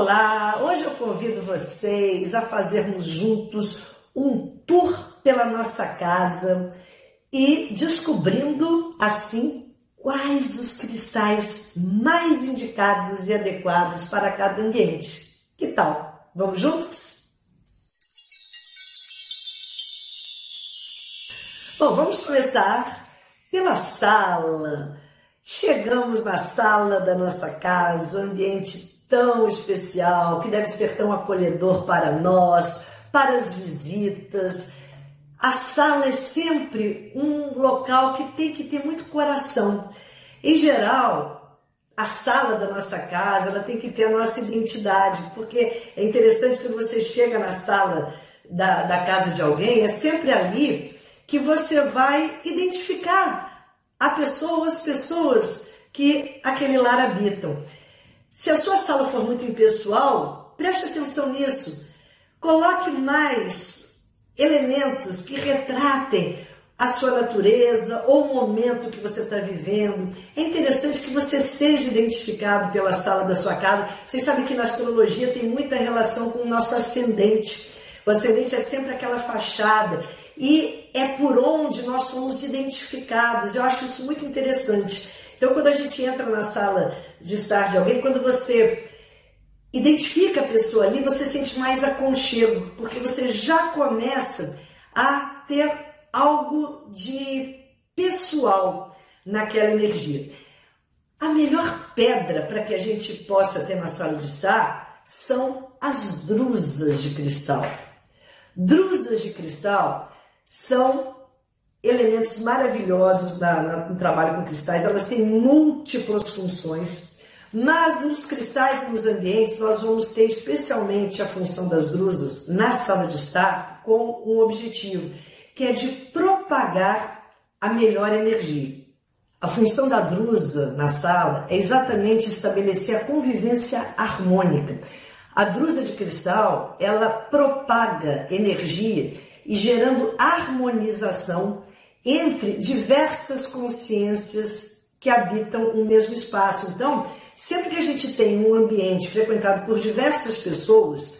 Olá, hoje eu convido vocês a fazermos juntos um tour pela nossa casa e descobrindo assim quais os cristais mais indicados e adequados para cada ambiente. Que tal? Vamos juntos? Bom, vamos começar pela sala. Chegamos na sala da nossa casa, ambiente tão especial, que deve ser tão acolhedor para nós, para as visitas. A sala é sempre um local que tem que ter muito coração. Em geral, a sala da nossa casa ela tem que ter a nossa identidade, porque é interessante quando você chega na sala da, da casa de alguém, é sempre ali que você vai identificar a pessoa ou as pessoas que aquele lar habitam. Se a sua sala for muito impessoal, preste atenção nisso. Coloque mais elementos que retratem a sua natureza ou o momento que você está vivendo. É interessante que você seja identificado pela sala da sua casa. Vocês sabem que na astrologia tem muita relação com o nosso ascendente. O ascendente é sempre aquela fachada e é por onde nós somos identificados. Eu acho isso muito interessante. Então, quando a gente entra na sala de estar de alguém, quando você identifica a pessoa ali, você sente mais aconchego, porque você já começa a ter algo de pessoal naquela energia. A melhor pedra para que a gente possa ter na sala de estar são as drusas de cristal. Drusas de cristal são elementos maravilhosos na, na, no trabalho com cristais, elas têm múltiplas funções, mas nos cristais nos ambientes nós vamos ter especialmente a função das drusas na sala de estar com um objetivo, que é de propagar a melhor energia. A função da drusa na sala é exatamente estabelecer a convivência harmônica. A drusa de cristal, ela propaga energia e gerando harmonização entre diversas consciências que habitam o mesmo espaço. Então, sempre que a gente tem um ambiente frequentado por diversas pessoas,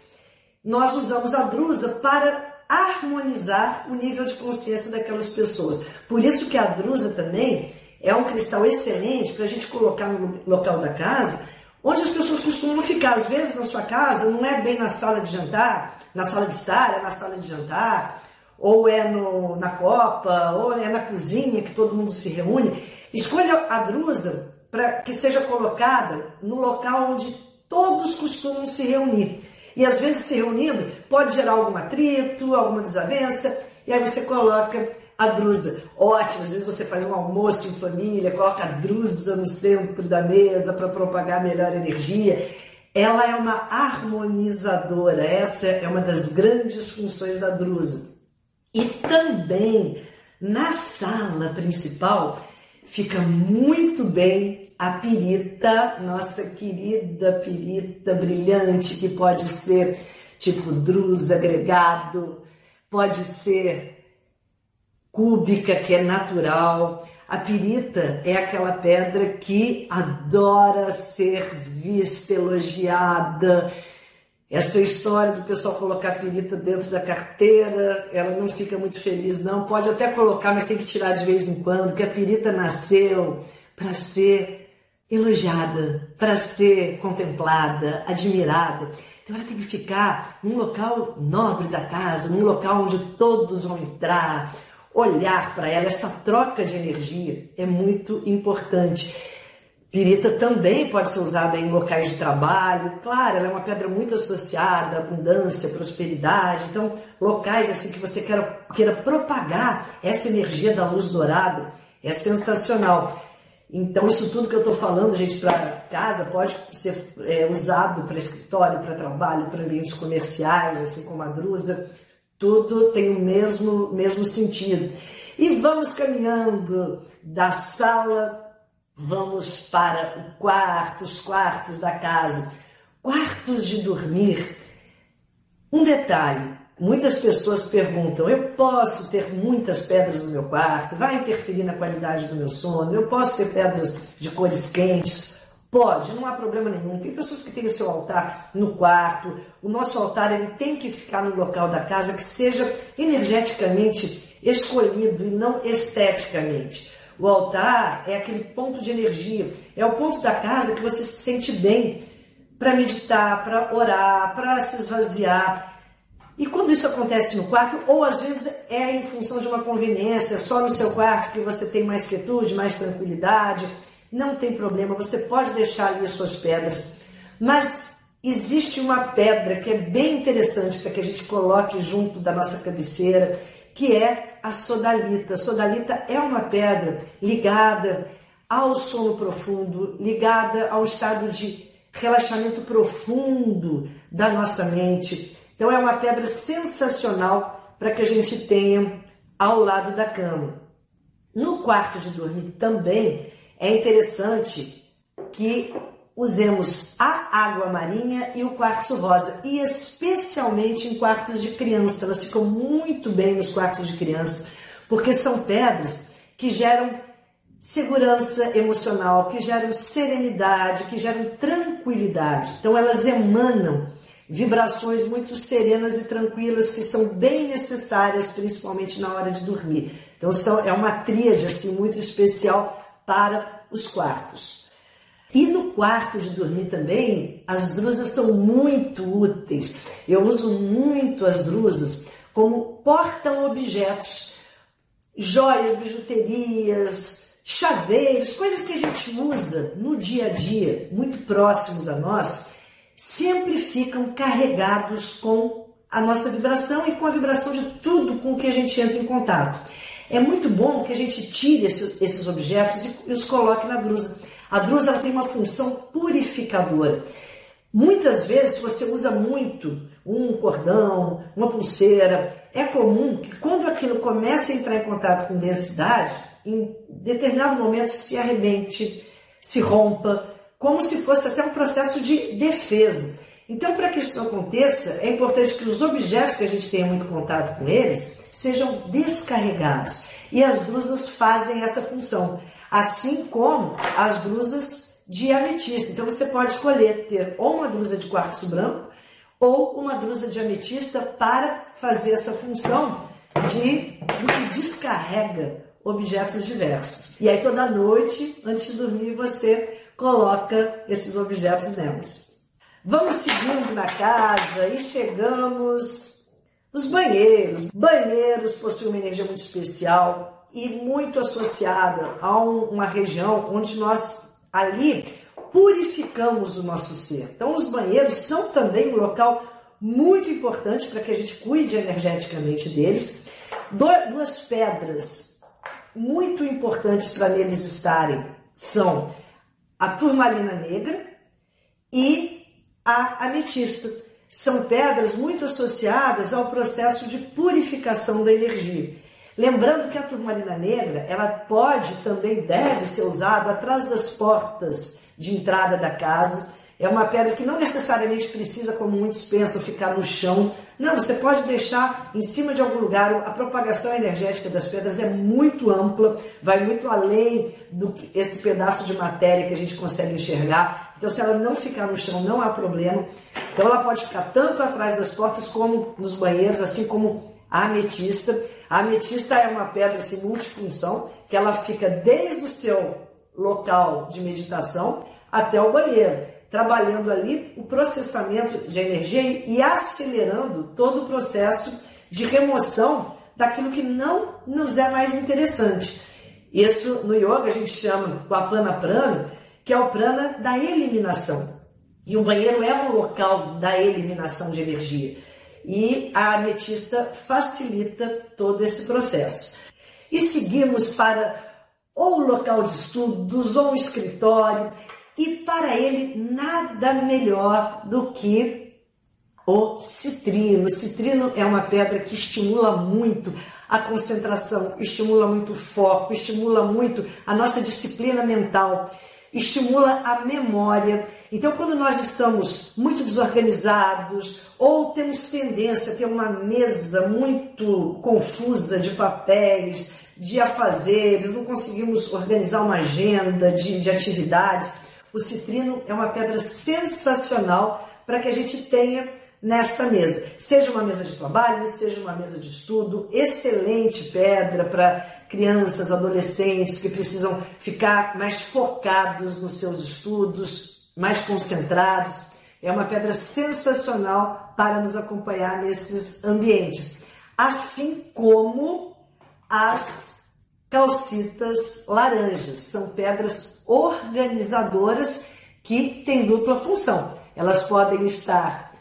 nós usamos a drusa para harmonizar o nível de consciência daquelas pessoas. Por isso que a drusa também é um cristal excelente para a gente colocar no local da casa, onde as pessoas costumam ficar. Às vezes na sua casa não é bem na sala de jantar, na sala de estar, é na sala de jantar ou é no, na copa, ou é na cozinha que todo mundo se reúne. Escolha a drusa para que seja colocada no local onde todos costumam se reunir. E às vezes se reunindo pode gerar algum atrito, alguma desavença, e aí você coloca a drusa. Ótimo, às vezes você faz um almoço em família, coloca a drusa no centro da mesa para propagar melhor energia. Ela é uma harmonizadora, essa é uma das grandes funções da drusa. E também na sala principal fica muito bem a pirita, nossa querida pirita brilhante, que pode ser tipo drus agregado, pode ser cúbica, que é natural. A pirita é aquela pedra que adora ser vista, elogiada, essa história do pessoal colocar a perita dentro da carteira, ela não fica muito feliz, não. Pode até colocar, mas tem que tirar de vez em quando, que a perita nasceu para ser elogiada, para ser contemplada, admirada. Então ela tem que ficar num local nobre da casa, num local onde todos vão entrar, olhar para ela. Essa troca de energia é muito importante. Pirita também pode ser usada em locais de trabalho. Claro, ela é uma pedra muito associada à abundância, prosperidade. Então, locais assim que você queira, queira propagar essa energia da luz dourada é sensacional. Então, isso tudo que eu estou falando, gente, para casa, pode ser é, usado para escritório, para trabalho, para ambientes comerciais, assim como a drusa, tudo tem o mesmo, mesmo sentido. E vamos caminhando da sala, vamos para o quarto, os quartos da casa, quartos de dormir. Um detalhe: muitas pessoas perguntam, eu posso ter muitas pedras no meu quarto? Vai interferir na qualidade do meu sono? Eu posso ter pedras de cores quentes? Pode, não há problema nenhum. Tem pessoas que têm o seu altar no quarto. O nosso altar ele tem que ficar no local da casa que seja energeticamente escolhido e não esteticamente. O altar é aquele ponto de energia, é o ponto da casa que você se sente bem para meditar, para orar, para se esvaziar. E quando isso acontece no quarto, ou às vezes é em função de uma conveniência, só no seu quarto que você tem mais quietude, mais tranquilidade, não tem problema, você pode deixar ali as suas pedras. Mas existe uma pedra que é bem interessante para que a gente coloque junto da nossa cabeceira, que é a sodalita. A sodalita é uma pedra ligada ao sono profundo, ligada ao estado de relaxamento profundo da nossa mente. Então é uma pedra sensacional para que a gente tenha ao lado da cama. No quarto de dormir também é interessante que usemos a água marinha e o quartzo rosa, e especialmente em quartos de criança. Elas ficam muito bem nos quartos de criança, porque são pedras que geram segurança emocional, que geram serenidade, que geram tranquilidade. Então elas emanam vibrações muito serenas e tranquilas que são bem necessárias, principalmente na hora de dormir. Então são, é uma tríade assim muito especial para os quartos. E no quarto de dormir também, as drusas são muito úteis. Eu uso muito as drusas como porta-objetos, joias, bijuterias, chaveiros, coisas que a gente usa no dia a dia, muito próximos a nós, sempre ficam carregados com a nossa vibração e com a vibração de tudo com que a gente entra em contato. É muito bom que a gente tire esses objetos e os coloque na drusa. A drusa tem uma função purificadora. Muitas vezes, você usa muito um cordão, uma pulseira, é comum que quando aquilo começa a entrar em contato com densidade, em determinado momento se arrebente, se rompa, como se fosse até um processo de defesa. Então, para que isso não aconteça, é importante que os objetos que a gente tenha muito contato com eles sejam descarregados. E as drusas fazem essa função, assim como as drusas de ametista. Então você pode escolher ter ou uma drusa de quartzo branco ou uma drusa de ametista para fazer essa função de que descarrega objetos diversos. E aí toda noite, antes de dormir, você coloca esses objetos nelas. Vamos seguindo na casa e chegamos os banheiros. Banheiros possuem uma energia muito especial e muito associada a um, uma região onde nós ali purificamos o nosso ser. Então, os banheiros são também um local muito importante para que a gente cuide energeticamente deles. Duas pedras muito importantes para neles estarem são a turmalina negra e a ametista são pedras muito associadas ao processo de purificação da energia. Lembrando que a turmalina negra, ela pode também deve ser usada atrás das portas de entrada da casa. É uma pedra que não necessariamente precisa, como muitos pensam, ficar no chão. Não, você pode deixar em cima de algum lugar. A propagação energética das pedras é muito ampla, vai muito além do que esse pedaço de matéria que a gente consegue enxergar. Então, se ela não ficar no chão, não há problema. Então, ela pode ficar tanto atrás das portas como nos banheiros, assim como a ametista. A ametista é uma pedra assim, multifunção, que ela fica desde o seu local de meditação até o banheiro, trabalhando ali o processamento de energia e acelerando todo o processo de remoção daquilo que não nos é mais interessante. Isso no yoga a gente chama o apana prana, que é o prana da eliminação. E o banheiro é um local da eliminação de energia. E a ametista facilita todo esse processo. E seguimos para ou local de estudos, ou escritório, e para ele nada melhor do que o citrino. O citrino é uma pedra que estimula muito a concentração, estimula muito o foco, estimula muito a nossa disciplina mental, estimula a memória. Então, quando nós estamos muito desorganizados ou temos tendência a ter uma mesa muito confusa de papéis, de afazeres, não conseguimos organizar uma agenda de, de atividades, o citrino é uma pedra sensacional para que a gente tenha nesta mesa. Seja uma mesa de trabalho, seja uma mesa de estudo, excelente pedra para crianças, adolescentes que precisam ficar mais focados nos seus estudos, mais concentrados. É uma pedra sensacional para nos acompanhar nesses ambientes. Assim como as calcitas laranjas, são pedras organizadoras que têm dupla função. Elas podem estar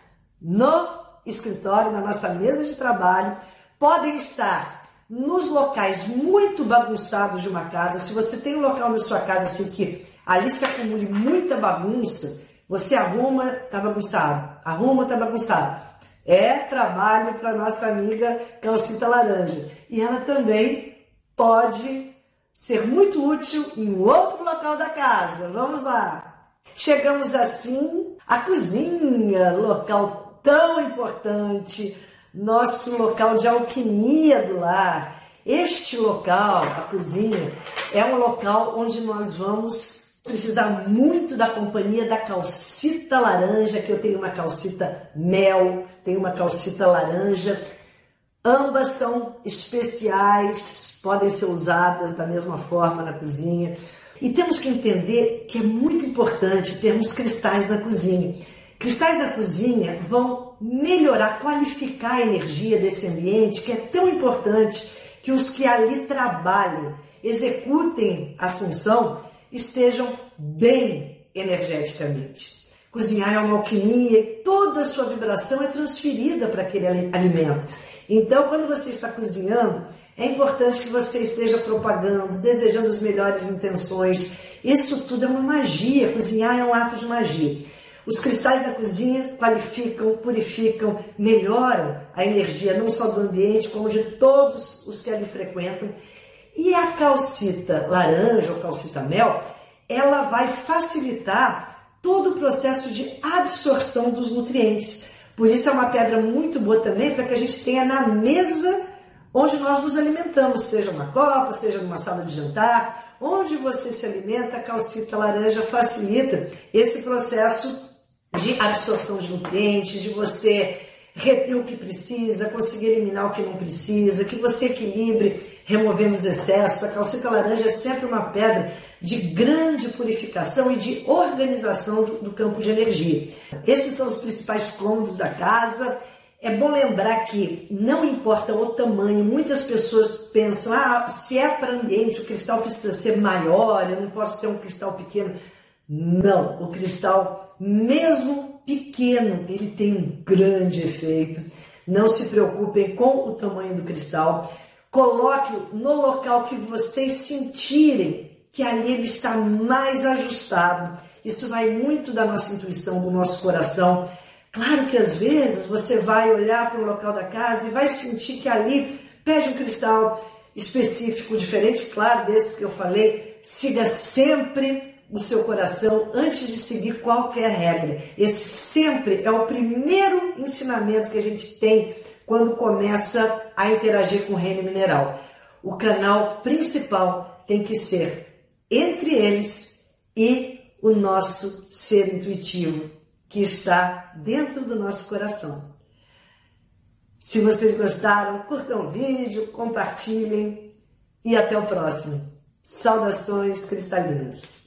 no escritório, na nossa mesa de trabalho, podem estar nos locais muito bagunçados de uma casa. Se você tem um local na sua casa assim que ali se acumule muita bagunça, você arruma, tá bagunçado, arruma, tá bagunçado. É trabalho para nossa amiga Calcita Laranja. E ela também pode ser muito útil em outro local da casa. Vamos lá. Chegamos assim à cozinha, local tão importante, nosso local de alquimia do lar. Este local, a cozinha, é um local onde nós vamos precisar muito da companhia da calcita laranja, que eu tenho uma calcita mel, tenho uma calcita laranja. Ambas são especiais, podem ser usadas da mesma forma na cozinha. E temos que entender que é muito importante termos cristais na cozinha. Cristais na cozinha vão melhorar, qualificar a energia desse ambiente que é tão importante que os que ali trabalhem, executem a função, estejam bem energeticamente. Cozinhar é uma alquimia e toda a sua vibração é transferida para aquele alimento. Então, quando você está cozinhando, é importante que você esteja propagando, desejando as melhores intenções. Isso tudo é uma magia. Cozinhar é um ato de magia. Os cristais da cozinha qualificam, purificam, melhoram a energia não só do ambiente, como de todos os que ali frequentam. E a calcita laranja ou calcita mel, ela vai facilitar todo o processo de absorção dos nutrientes. Por isso é uma pedra muito boa também para que a gente tenha na mesa onde nós nos alimentamos, seja uma copa, seja numa sala de jantar, onde você se alimenta, a calcita laranja facilita esse processo de absorção de nutrientes, de você reter o que precisa, conseguir eliminar o que não precisa, que você equilibre removendo os excessos. A calcita laranja é sempre uma pedra de grande purificação e de organização do campo de energia. Esses são os principais cômodos da casa. É bom lembrar que não importa o tamanho, muitas pessoas pensam: ah, se é para ambiente, o cristal precisa ser maior, eu não posso ter um cristal pequeno. Não, o cristal, mesmo pequeno, ele tem um grande efeito. Não se preocupem com o tamanho do cristal. Coloque-o no local que vocês sentirem que ali ele está mais ajustado. Isso vai muito da nossa intuição, do nosso coração. Claro que às vezes você vai olhar para o local da casa e vai sentir que ali pede um cristal específico, diferente, claro, desses que eu falei. Siga sempre o seu coração antes de seguir qualquer regra. Esse sempre é o primeiro ensinamento que a gente tem quando começa a interagir com o reino mineral. O canal principal tem que ser entre eles e o nosso ser intuitivo, que está dentro do nosso coração. Se vocês gostaram, curtam o vídeo, compartilhem e até o próximo. Saudações cristalinas.